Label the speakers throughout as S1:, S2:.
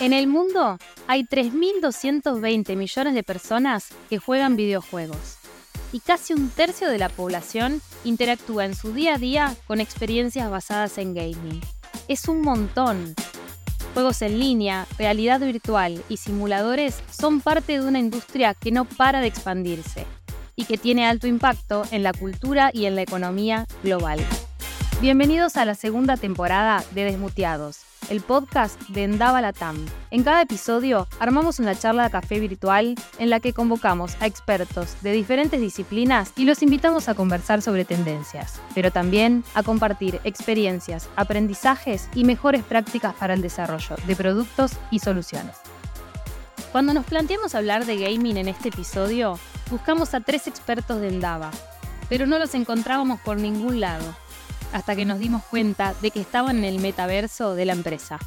S1: En el mundo hay 3.220 millones de personas que juegan videojuegos y casi un tercio de la población interactúa en su día a día con experiencias basadas en gaming. Es un montón. Juegos en línea, realidad virtual y simuladores son parte de una industria que no para de expandirse y que tiene alto impacto en la cultura y en la economía global. Bienvenidos a la segunda temporada de Desmuteados, el podcast de Endava Latam. En cada episodio armamos una charla de café virtual en la que convocamos a expertos de diferentes disciplinas y los invitamos a conversar sobre tendencias, pero también a compartir experiencias, aprendizajes y mejores prácticas para el desarrollo de productos y soluciones. Cuando nos planteamos hablar de gaming en este episodio, buscamos a tres expertos de Endava, pero no los encontrábamos por ningún lado hasta que nos dimos cuenta de que estaban en el metaverso de la empresa.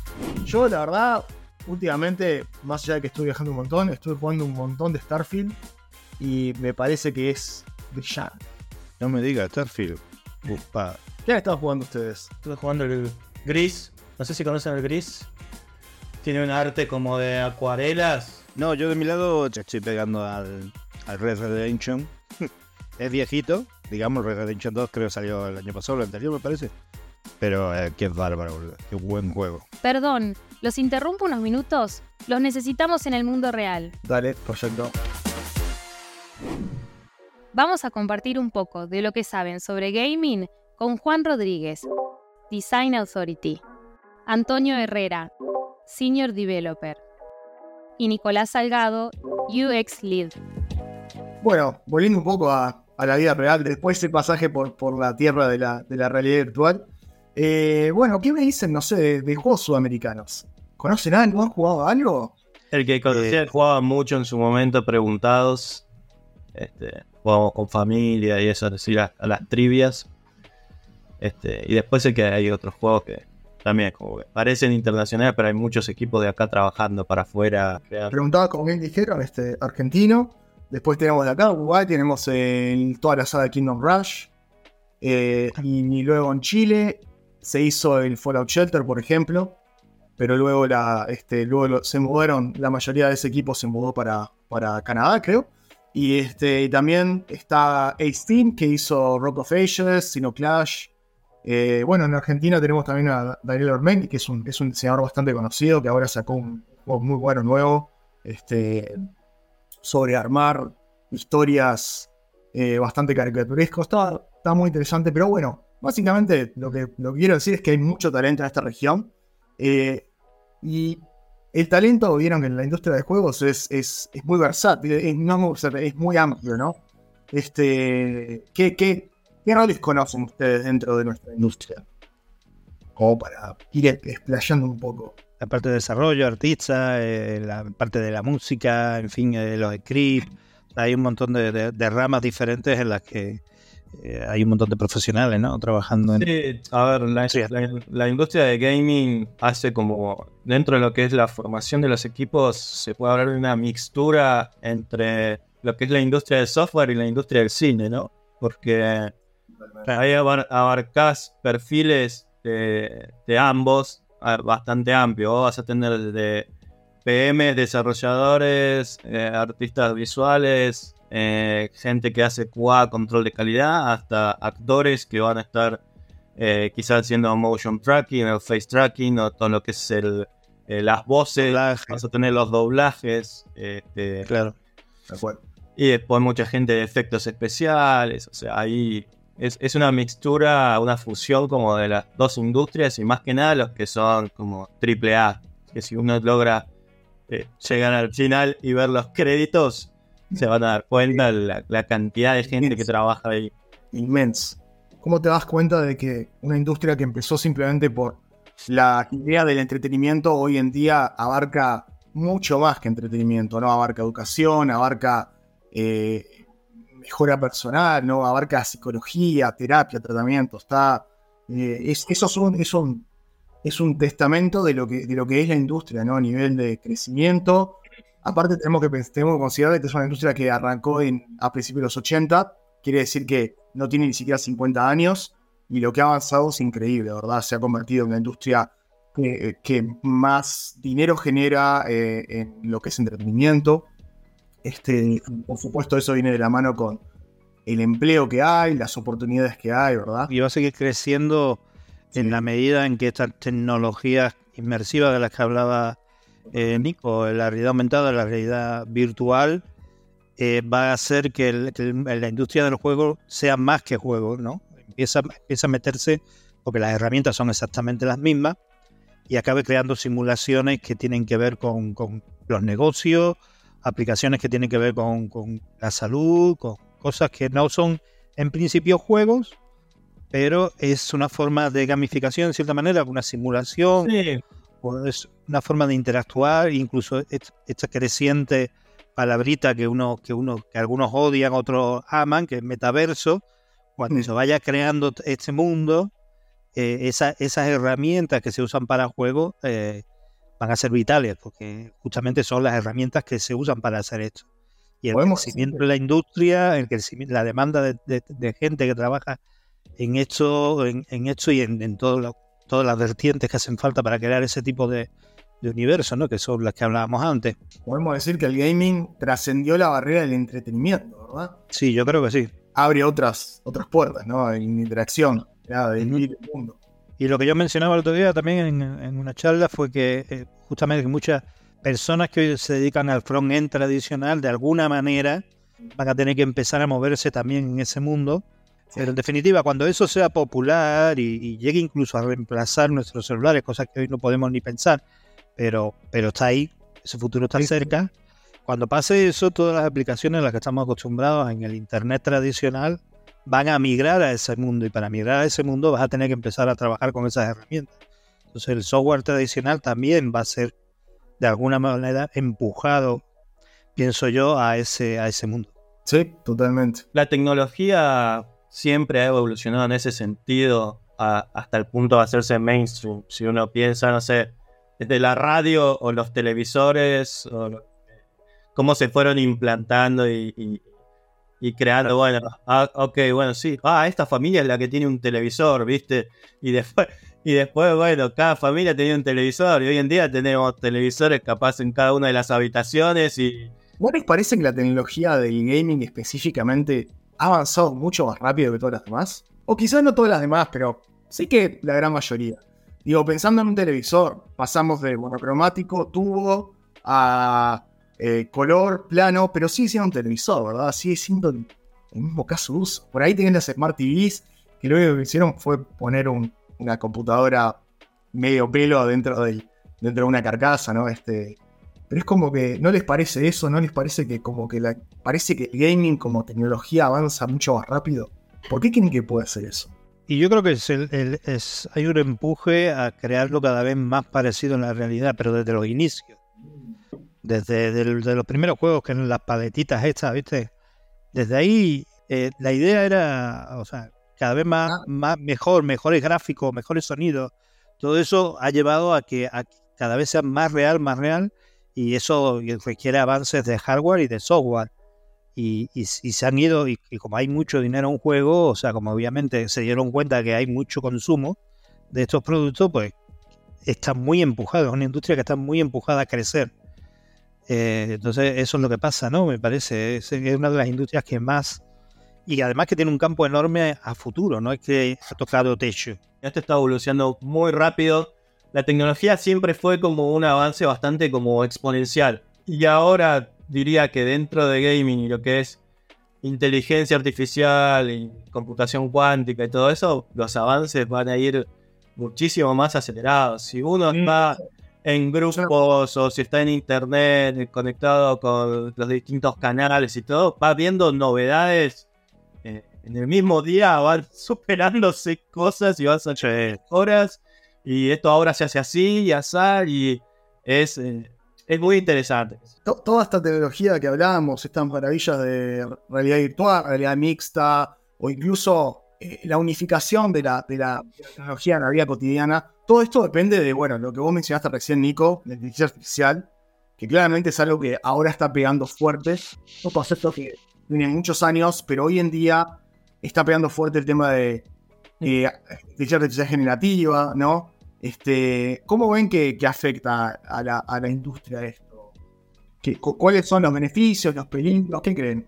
S2: Yo, la verdad, últimamente, más allá de que estoy viajando un montón, estuve jugando un montón de Starfield y me parece que es brillante.
S3: No me diga Starfield. Upa.
S2: ¿Qué han estado jugando ustedes?
S4: Estuve jugando el Gris. No sé si conocen el Gris. Tiene un arte como de acuarelas.
S3: No, yo de mi lado ya estoy pegando al, al Red Redemption. es viejito, digamos, Red Redemption 2 creo que salió el año pasado, el anterior me parece. Pero eh, qué bárbaro, boludo. qué buen juego.
S1: Perdón, ¿los interrumpo unos minutos? Los necesitamos en el mundo real.
S2: Dale, proyecto.
S1: Vamos a compartir un poco de lo que saben sobre gaming con Juan Rodríguez, Design Authority, Antonio Herrera, Senior Developer, y Nicolás Salgado, UX Lead.
S2: Bueno, volviendo un poco a, a la vida real, después de ese pasaje por, por la tierra de la, de la realidad virtual. Eh, bueno, ¿qué me dicen, no sé, de, de juegos sudamericanos? ¿Conocen algo? ¿Han jugado algo?
S4: El que conocía, jugaba mucho en su momento, preguntados. Este, jugábamos con familia y eso, es decir, a, a las trivias. Este, y después sé que hay otros juegos que también como que parecen internacionales, pero hay muchos equipos de acá trabajando para afuera.
S2: Preguntaba, como bien dijeron, este, argentino. Después tenemos de acá, Uruguay, tenemos el- toda la saga de Kingdom Rush. Eh, y, luego en Chile se hizo el Fallout Shelter, por ejemplo. Pero luego, la, este, luego se mudaron, la mayoría de ese equipo se mudó para, para Canadá, creo. Y, este, también está Ace Team, que hizo Rock of Ages, Sino Clash. Eh, bueno, en Argentina tenemos también a Daniel Ormendi, que es un, es un diseñador bastante conocido, que ahora sacó un juego muy bueno nuevo. Este, sobre armar historias eh, bastante caricaturescos. Está, está muy interesante, pero bueno, básicamente lo que, lo quiero decir es que hay mucho talento en esta región. eh, y el talento, vieron que en la industria de juegos es, es, es muy versátil, es, no es muy versátil, es muy amplio, ¿no? Este, ¿qué, qué, ¿Qué roles conocen ustedes dentro de nuestra industria? Como para ir explayando un poco.
S3: La parte de desarrollo, artista, eh, la parte de la música, en fin, eh, los scripts. Hay un montón de, de- de ramas diferentes en las que eh, hay un montón de profesionales, ¿no? Trabajando en...
S4: Sí, a ver, la,
S3: Sí.
S4: la- la industria de gaming hace como, dentro de lo que es la formación de los equipos, se puede hablar de una mixtura entre lo que es la industria del software y la industria del cine, ¿no? Porque ahí abar- abarcás perfiles de, de ambos bastante amplio. Vas a tener desde PM, desarrolladores, eh, artistas visuales, eh, gente que hace QA, control de calidad, hasta actores que van a estar eh, quizás haciendo motion tracking o face tracking o todo lo que es el, las voces.
S3: Doblaje.
S4: Vas a tener los doblajes. este,
S3: Claro.
S2: De acuerdo.
S4: y después mucha gente de efectos especiales. O sea, ahí es, es una mixtura, una fusión como de las dos industrias y más que nada los que son como triple A. Que si uno logra eh, llegar al final y ver los créditos, se van a dar cuenta la, la cantidad de gente que trabaja ahí.
S2: inmenso. ¿Cómo te das cuenta de que una industria que empezó simplemente por la idea del entretenimiento hoy en día abarca mucho más que entretenimiento, ¿no? Abarca educación, abarca eh, mejora personal, ¿no? Abarca psicología, terapia, tratamiento. Está. eh, es, eso es un, es un- es un testamento de lo, que, de lo que es la industria, ¿no? A nivel de crecimiento. Aparte, tenemos que, tenemos que considerar que es una industria que arrancó en, a principios de los 80. Quiere decir que no tiene ni siquiera 50 años. Y lo que ha avanzado es increíble, ¿verdad? Se ha convertido en una industria que, que más dinero genera eh, en lo que es entretenimiento. Este, por supuesto, eso viene de la mano con el empleo que hay, las oportunidades que hay, ¿verdad?
S3: Y va a seguir creciendo en la medida en que estas tecnologías inmersivas de las que hablaba eh, Nico, la realidad aumentada, la realidad virtual, eh, va a hacer que, el- que el- la industria del juego sea más que juego, ¿no? Empieza, empieza a meterse, porque las herramientas son exactamente las mismas, y acabe creando simulaciones que tienen que ver con, con los negocios, aplicaciones que tienen que ver con, con la salud, con cosas que no son en principio juegos, pero es una forma de gamificación en cierta manera, una simulación,
S4: Sí,
S3: o es una forma de interactuar, incluso esta creciente palabrita que uno, que uno, que algunos odian, otros aman, que es metaverso, cuando se vaya creando este mundo, eh, esa- esas herramientas que se usan para juegos eh, van a ser vitales, porque justamente son las herramientas que se usan para hacer esto. Y el
S2: Podemos-
S3: crecimiento de la industria, el crecimiento, la demanda de, de- de gente que trabaja en esto, en, en esto y en, en lo- todas las vertientes que hacen falta para crear ese tipo de, de universo, ¿no? Que son las que hablábamos antes.
S2: Podemos decir que el gaming trascendió la barrera del entretenimiento, ¿verdad?
S3: Sí, yo creo que sí.
S2: Abre otras, otras puertas, ¿no? En interacción, nada, de
S3: Ujú.
S2: vivir el mundo.
S3: Y lo que yo mencionaba el otro día también en, en una charla fue que eh, justamente muchas personas que hoy se dedican al front-end tradicional, de alguna manera, van a tener que empezar a moverse también en ese mundo. Pero en definitiva, cuando eso sea popular y, y llegue incluso a reemplazar nuestros celulares, cosas que hoy no podemos ni pensar, pero, pero está ahí, ese futuro está cerca. Cuando pase eso, todas las aplicaciones a las que estamos acostumbrados en el Internet tradicional van a migrar a ese mundo y para migrar a ese mundo vas a tener que empezar a trabajar con esas herramientas. Entonces el software tradicional también va a ser de alguna manera empujado, pienso yo, a ese, a ese mundo.
S2: Sí, totalmente.
S4: la tecnología siempre ha evolucionado en ese sentido a- hasta el punto de hacerse mainstream. Si uno piensa, no sé, desde la radio o los televisores, o cómo se fueron implantando y, y- y creando, bueno, ah, ok, bueno, sí, ah, esta familia es la que tiene un televisor, ¿viste? Y después, y después, bueno, cada familia tenía un televisor y hoy en día tenemos televisores capaz en cada una de las habitaciones y...
S2: ¿No les parece que la tecnología del gaming específicamente ha avanzado mucho más rápido que todas las demás? O quizás no todas las demás, pero sí que la gran mayoría. Digo, pensando en un televisor, pasamos de monocromático, tubo, a eh, color, plano, pero sigue siendo un televisor, ¿verdad? Sigue siendo el, mismo caso uso. Por ahí tienen las Smart TVs, que lo único que hicieron fue poner un- una computadora medio pelo dentro, del, dentro de una carcasa, ¿no? Este, pero es como que, ¿no les parece eso? ¿No les parece que como que la, parece que el gaming como tecnología avanza mucho más rápido? ¿Por qué creen que puede hacer eso?
S3: Y yo creo que es el- hay un empuje a crearlo cada vez más parecido en la realidad, pero desde los inicios. Desde del- de los primeros juegos que eran las paletitas estas, ¿viste? Desde ahí eh, la idea era, o sea, cada vez más,
S2: Ah.
S3: más mejor, mejores gráficos, mejores sonidos. Todo eso ha llevado a que a cada vez sea más real, más real, y eso requiere avances de hardware y de software. Y, y- y se han ido, y, y como hay mucho dinero en un juego, o sea, como obviamente se dieron cuenta que hay mucho consumo de estos productos, pues está muy empujado, es una industria que está muy empujada a crecer. Eh, entonces, eso es lo que pasa, ¿no? Me parece, es, es una de las industrias que más, y además que tiene un campo enorme a futuro, no es que ha tocado techo.
S4: Esto está evolucionando muy rápido. La tecnología siempre fue como un avance bastante como exponencial. Y ahora diría que dentro de gaming y lo que es inteligencia artificial y computación cuántica y todo eso, los avances van a ir muchísimo más acelerados. Si uno está en grupos o si está en internet conectado con los distintos canales y todo, va viendo novedades. eh, en el mismo día van superándose cosas y van saliendo horas. Y esto ahora se hace así y así. Y es, eh, es muy interesante.
S2: To- toda esta tecnología que hablábamos, estas maravillas de realidad virtual, realidad mixta, o incluso eh, la unificación de, la, de la tecnología en la vida cotidiana, todo esto depende de, bueno, lo que vos mencionaste recién, Nico, la inteligencia artificial, que claramente es algo que ahora está pegando fuerte. Un concepto que tiene muchos años, pero hoy en día está pegando fuerte el tema de eh, inteligencia artificial generativa, ¿no? Este, ¿Cómo ven que, que afecta a la, a la industria esto? ¿Qué- cu- ¿Cuáles son los beneficios, los peligros? ¿Qué creen?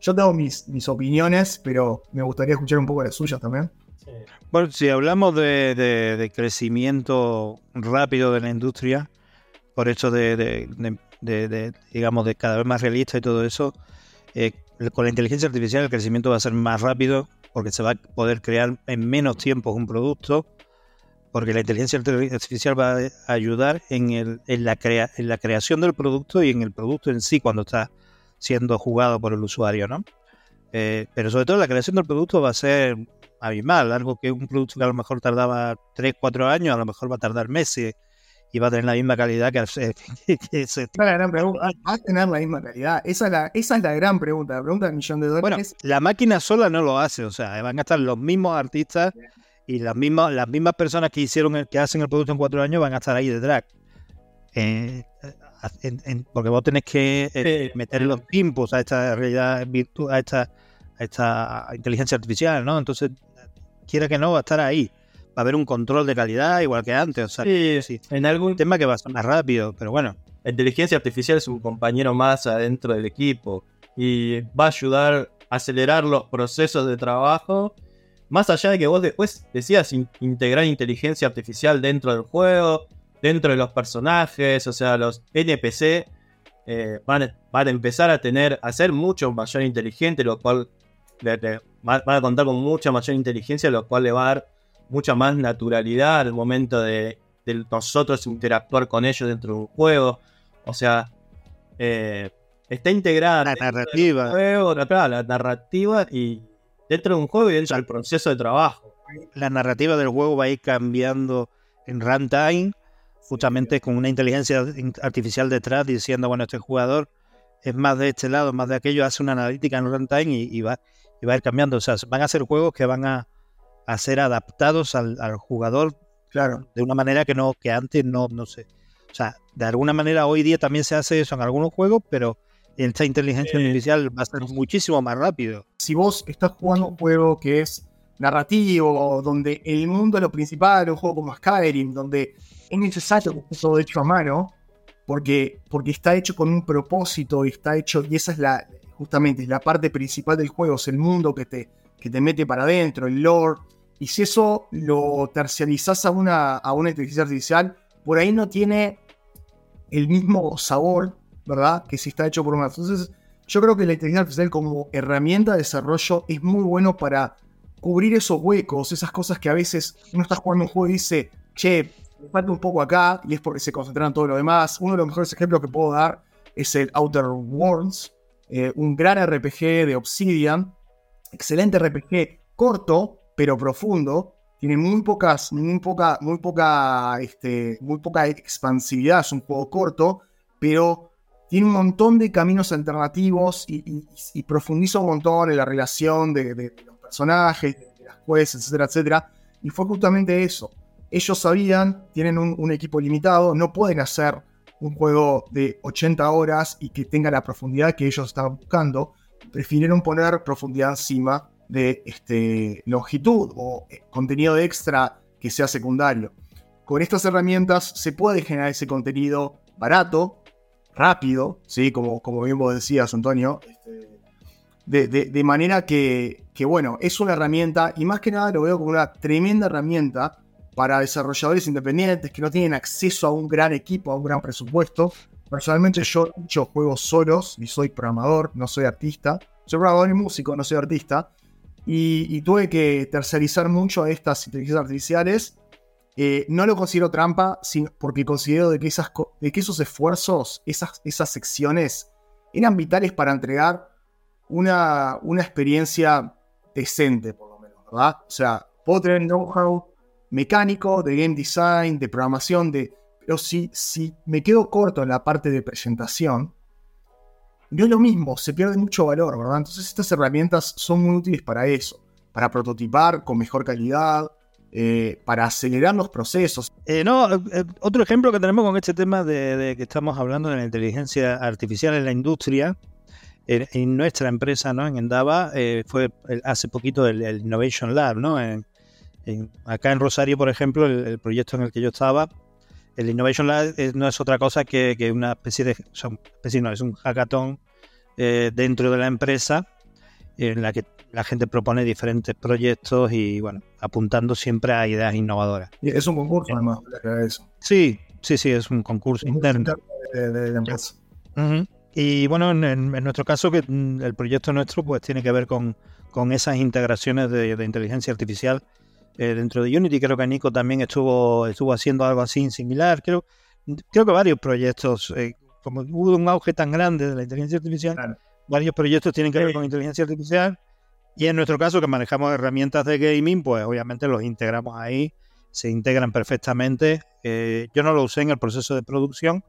S2: Yo tengo mis, mis opiniones, pero me gustaría escuchar un poco las suyas también.
S3: Bueno, si hablamos de, crecimiento rápido de la industria, por eso de, digamos, de cada vez más realista y todo eso, eh, con la inteligencia artificial el crecimiento va a ser más rápido porque se va a poder crear en menos tiempo un producto, porque la inteligencia arti- artificial va a ayudar en la creación del producto y en el producto en sí cuando está siendo jugado por el usuario, ¿no? Eh, pero sobre todo la creación del producto va a ser abismal, algo que un producto que a lo mejor tardaba 3, 4 años, a lo mejor va a tardar meses y va a tener la misma calidad que, hace- que ese-
S2: Esa es la gran pregunta. ¿Va a tener la misma calidad? Esa es la, esa es la gran pregunta. La pregunta del millón de
S3: Bueno,
S2: dólares.
S3: la máquina sola no lo hace, o sea, van a estar los mismos artistas y las mismas, las mismas personas que hicieron el, que hacen el producto en cuatro años van a estar ahí detrás. Eh, en- en- porque vos tenés que eh, meter los inputs a esta realidad virtual, a esta, a esta inteligencia artificial, ¿no? Entonces, quiera que no, va a estar ahí. Va a haber un control de calidad igual que antes, o sea,
S4: Sí,
S3: sí.
S4: en algún
S3: tema que va a ser más rápido, pero bueno.
S4: La inteligencia artificial es un compañero más adentro del equipo y va a ayudar a acelerar los procesos de trabajo. Más allá de que vos después decías in- integrar inteligencia artificial dentro del juego, dentro de los personajes, o sea, los NPC eh, van, a- van a empezar a tener, a ser mucho mayor inteligente, lo cual le- le- va- van a contar con mucha mayor inteligencia, lo cual le va a dar mucha más naturalidad al momento de, de nosotros interactuar con ellos dentro de un juego. O sea, eh, está integrada
S3: La narrativa.
S4: juego, la, claro, la narrativa y dentro de un juego y dentro del proceso de trabajo.
S3: la narrativa del juego va a ir cambiando en runtime, justamente con una inteligencia in- artificial detrás diciendo, bueno, este jugador es más de este lado, más de aquello, hace una analítica en runtime y, y va, y va a ir cambiando. O sea, van a ser juegos que van a, a ser adaptados al, al jugador
S2: Claro.
S3: de una manera que no que antes no, no sé. O sea, de alguna manera hoy día también se hace eso en algunos juegos, pero esta inteligencia
S4: Eh,
S3: artificial va a ser muchísimo más rápido.
S2: si vos estás jugando un juego que es narrativo, donde el mundo es lo principal, un juego como Skyrim, donde es necesario que esté todo hecho a mano, porque, porque está hecho con un propósito y está hecho, y esa es la, justamente, es la parte principal del juego, es el mundo que te, que te mete para adentro, el lore, y si eso lo terciarizás a una, a una inteligencia artificial, por ahí no tiene el mismo sabor, ¿verdad? Que si está hecho por una. Entonces, yo creo que la inteligencia artificial como herramienta de desarrollo es muy bueno para cubrir esos huecos, esas cosas que a veces uno está jugando un juego y dice, che, me falta un poco acá, y es porque se concentran en todo lo demás. Uno de los mejores ejemplos que puedo dar es el Outer Worlds, eh, un gran RPG de Obsidian, excelente RPG, corto, pero profundo. Tiene muy pocas, muy poca, muy poca, este, muy poca expansividad, es un juego corto, pero tiene un montón de caminos alternativos y, profundiza un montón en la relación de, los personajes, de las jueces, etcétera, etcétera. Y fue justamente eso. Ellos sabían, tienen un equipo limitado, no pueden hacer un juego de 80 horas y que tenga la profundidad que ellos estaban buscando. Prefirieron poner profundidad encima de este, longitud o eh, contenido extra que sea secundario. Con estas herramientas se puede generar ese contenido barato, rápido, ¿sí? como, como bien vos decías, Antonio, este, de, de- de manera que, que, bueno, es una herramienta y más que nada lo veo como una tremenda herramienta para desarrolladores independientes que no tienen acceso a un gran equipo, a un gran presupuesto. Personalmente yo hecho juegos solos y soy programador, no soy artista. Soy programador y músico, no soy artista. Y, y tuve que tercerizar mucho a estas inteligencias artificiales. Eh, no lo considero trampa sin- porque considero de que, esas, de que esos esfuerzos, esas, esas secciones, eran vitales para entregar una, una experiencia decente, por lo menos, ¿verdad? O sea, puedo tener know-how mecánico, de game design, de programación, de, pero si, si me quedo corto en la parte de presentación, no es lo mismo, se pierde mucho valor, ¿verdad? Entonces estas herramientas son muy útiles para eso, para prototipar con mejor calidad, eh, para acelerar los procesos.
S3: Eh, no, eh, eh, otro ejemplo que tenemos con este tema de, que estamos hablando de la inteligencia artificial en la industria, en, nuestra empresa, ¿no? En Endava, fue hace poquito el, Innovation Lab, ¿no? Acá en Rosario, por ejemplo, el, proyecto en el que yo estaba, el Innovation Lab no es otra cosa que, una especie de, especie no, es un hackathon eh, dentro de la empresa en la que la gente propone diferentes proyectos y bueno, apuntando siempre a ideas innovadoras.
S2: Y es un concurso además, eso.
S3: Sí, sí, sí, es un concurso interno. De, empresa. Y bueno, en, nuestro caso, que mm, el proyecto nuestro pues tiene que ver con, con esas integraciones de, inteligencia artificial eh, dentro de Unity. Creo que Nico también estuvo, estuvo haciendo algo así similar. Creo, creo que varios proyectos, eh, como hubo un auge tan grande de la inteligencia artificial, varios proyectos tienen que ver con inteligencia artificial y en nuestro caso, que manejamos herramientas de gaming, pues obviamente los integramos ahí, se integran perfectamente. Eh, yo no lo usé en el proceso de producción,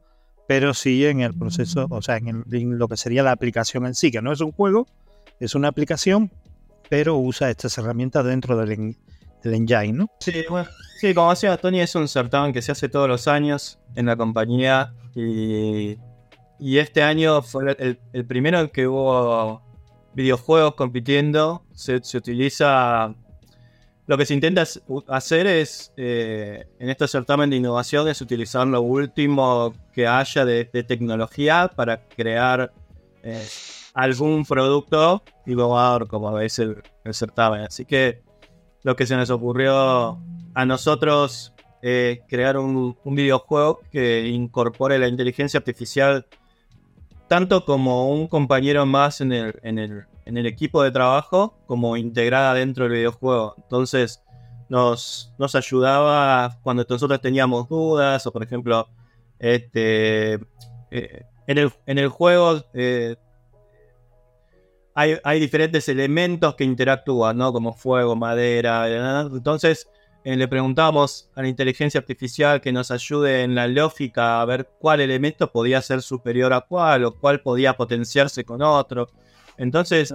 S3: pero sí en el proceso, o sea, en, lo que sería la aplicación en sí, que no es un juego, es una aplicación, pero usa estas herramientas dentro del, engine, ¿no?
S4: Sí, sí, como decía Tony, es un certamen que se hace todos los años en la compañía y este año fue el, primero en que hubo videojuegos compitiendo. Se, utiliza. Lo que se intenta hacer es, eh, en este certamen de innovación, es utilizar lo último que haya de, tecnología para crear eh, algún producto innovador, como el, el certamen. Así que lo que se nos ocurrió a nosotros es crear un, videojuego que incorpore la inteligencia artificial tanto como un compañero más en el, equipo de trabajo, como integrada dentro del videojuego. Entonces, nos, ayudaba cuando nosotros teníamos dudas, o por ejemplo, este, eh, en, el, en, el, juego eh, hay, hay, diferentes elementos que interactúan, ¿no? Como fuego, madera, entonces eh, le preguntábamos a la inteligencia artificial que nos ayude en la lógica a ver cuál elemento podía ser superior a cuál o cuál podía potenciarse con otro. Entonces,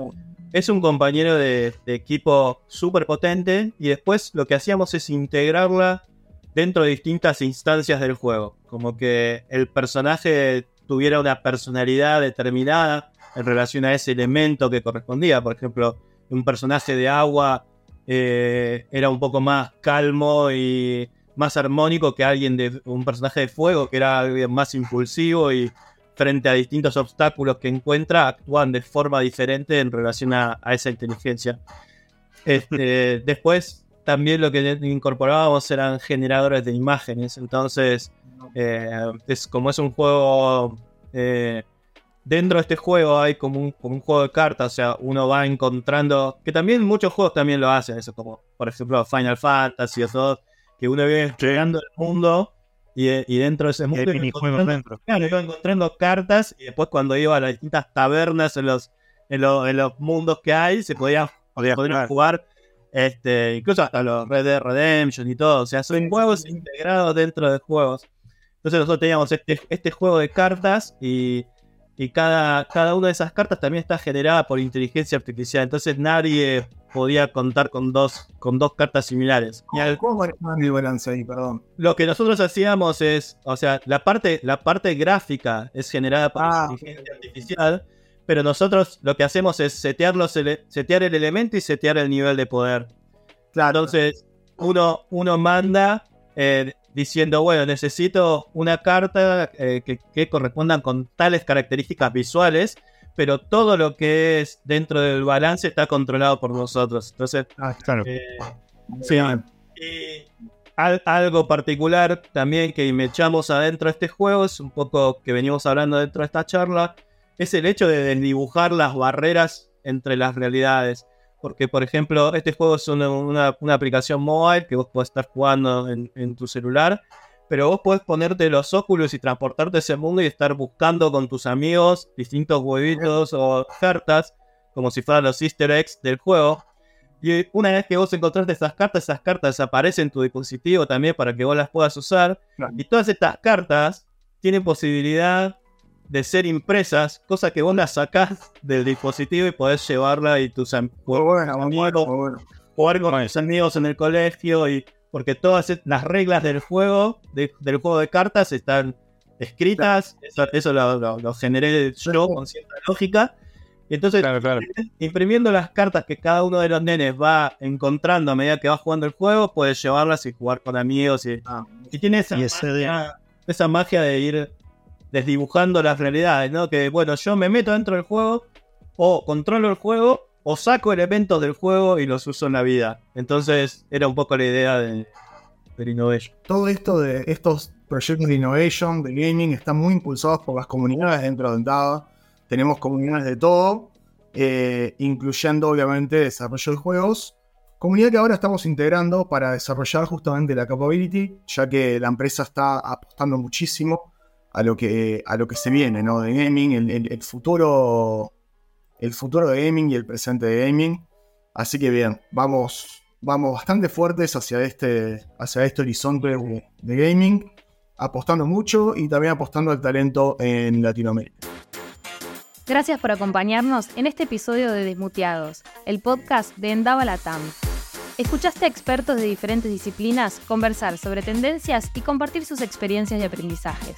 S4: es un compañero de, equipo súper potente y después lo que hacíamos es integrarla dentro de distintas instancias del juego. Como que el personaje tuviera una personalidad determinada en relación a ese elemento que correspondía. Por ejemplo, un personaje de agua eh, era un poco más calmo y más armónico que alguien de un personaje de fuego, que era alguien más impulsivo y frente a distintos obstáculos que encuentra, actúan de forma diferente en relación a, esa inteligencia. Este, después, también lo que incorporábamos eran generadores de imágenes. Entonces, eh, es, como es un juego eh, dentro de este juego hay como un, juego de cartas, o sea, uno va encontrando, que también muchos juegos también lo hacen, eso como por ejemplo Final Fantasy o todo, que uno viene llegando al mundo y, dentro de ese mundo iba encontrando, Claro, iba encontrando cartas y después cuando iba a las distintas tabernas en los, en, los mundos que hay, se podía, jugar. Este, incluso hasta los Red Dead Redemption y todo, o sea, son juegos integrados dentro de juegos. Entonces nosotros teníamos este, este juego de cartas y y cada, cada una de esas cartas también está generada por inteligencia artificial. Entonces nadie podía contar con dos, con dos cartas similares.
S2: ¿Cómo, manejaban el balance ahí? Perdón.
S4: Lo que nosotros hacíamos es, o sea, la parte, la parte gráfica es generada por ah, inteligencia artificial, pero nosotros lo que hacemos es setear, los setear el elemento y setear el nivel de poder. Claro. Entonces, uno, uno manda eh, diciendo, bueno, necesito una carta eh, que, correspondan con tales características visuales, pero todo lo que es dentro del balance está controlado por nosotros. Entonces, ah, claro. Eh, sí, y algo particular también que me echamos adentro de este juego, es un poco que venimos hablando dentro de esta charla, es el hecho de dibujar las barreras entre las realidades. Porque, por ejemplo, este juego es una, aplicación mobile que vos podés estar jugando en, tu celular, pero vos podés ponerte los óculos y transportarte a ese mundo y estar buscando con tus amigos distintos huevitos o cartas, como si fueran los easter eggs del juego. Y una vez que vos encontraste esas cartas, esas cartas aparecen en tu dispositivo también para que vos las puedas usar. Y todas estas cartas tienen posibilidad de ser impresas, cosa que vos las sacás del dispositivo y podés llevarla y tus amigos jugar con tus amigos en el colegio y porque todas las reglas del juego, del juego de cartas están escritas, eso, lo, generé yo con cierta lógica, Y entonces,
S3: Claro, claro.
S4: imprimiendo las cartas que cada uno de los nenes va encontrando a medida que va jugando el juego, puedes llevarlas y jugar con amigos. Y, y tiene esa,
S3: Y ese de-
S4: magia, esa magia de ir desdibujando las realidades, ¿no? Que bueno, yo me meto dentro del juego, o controlo el juego, o saco elementos del juego y los uso en la vida. Entonces, era un poco la idea de, del Innovation.
S2: todo esto de estos proyectos de innovation, de gaming, están muy impulsados por las comunidades dentro de Endava. Tenemos comunidades de todo, eh, incluyendo obviamente desarrollo de juegos. Comunidad que ahora estamos integrando para desarrollar justamente la capability, ya que la empresa está apostando muchísimo a lo que, a lo que se viene, ¿no? De gaming, el, el- el futuro. El futuro de gaming y el presente de gaming. Así que bien, vamos, vamos bastante fuertes hacia este, hacia este horizonte de, de gaming, apostando mucho y también apostando al talento en Latinoamérica.
S1: Gracias por acompañarnos en este episodio de Desmuteados, el podcast de Endava Latam. Escuchaste a expertos de diferentes disciplinas conversar sobre tendencias y compartir sus experiencias y aprendizajes.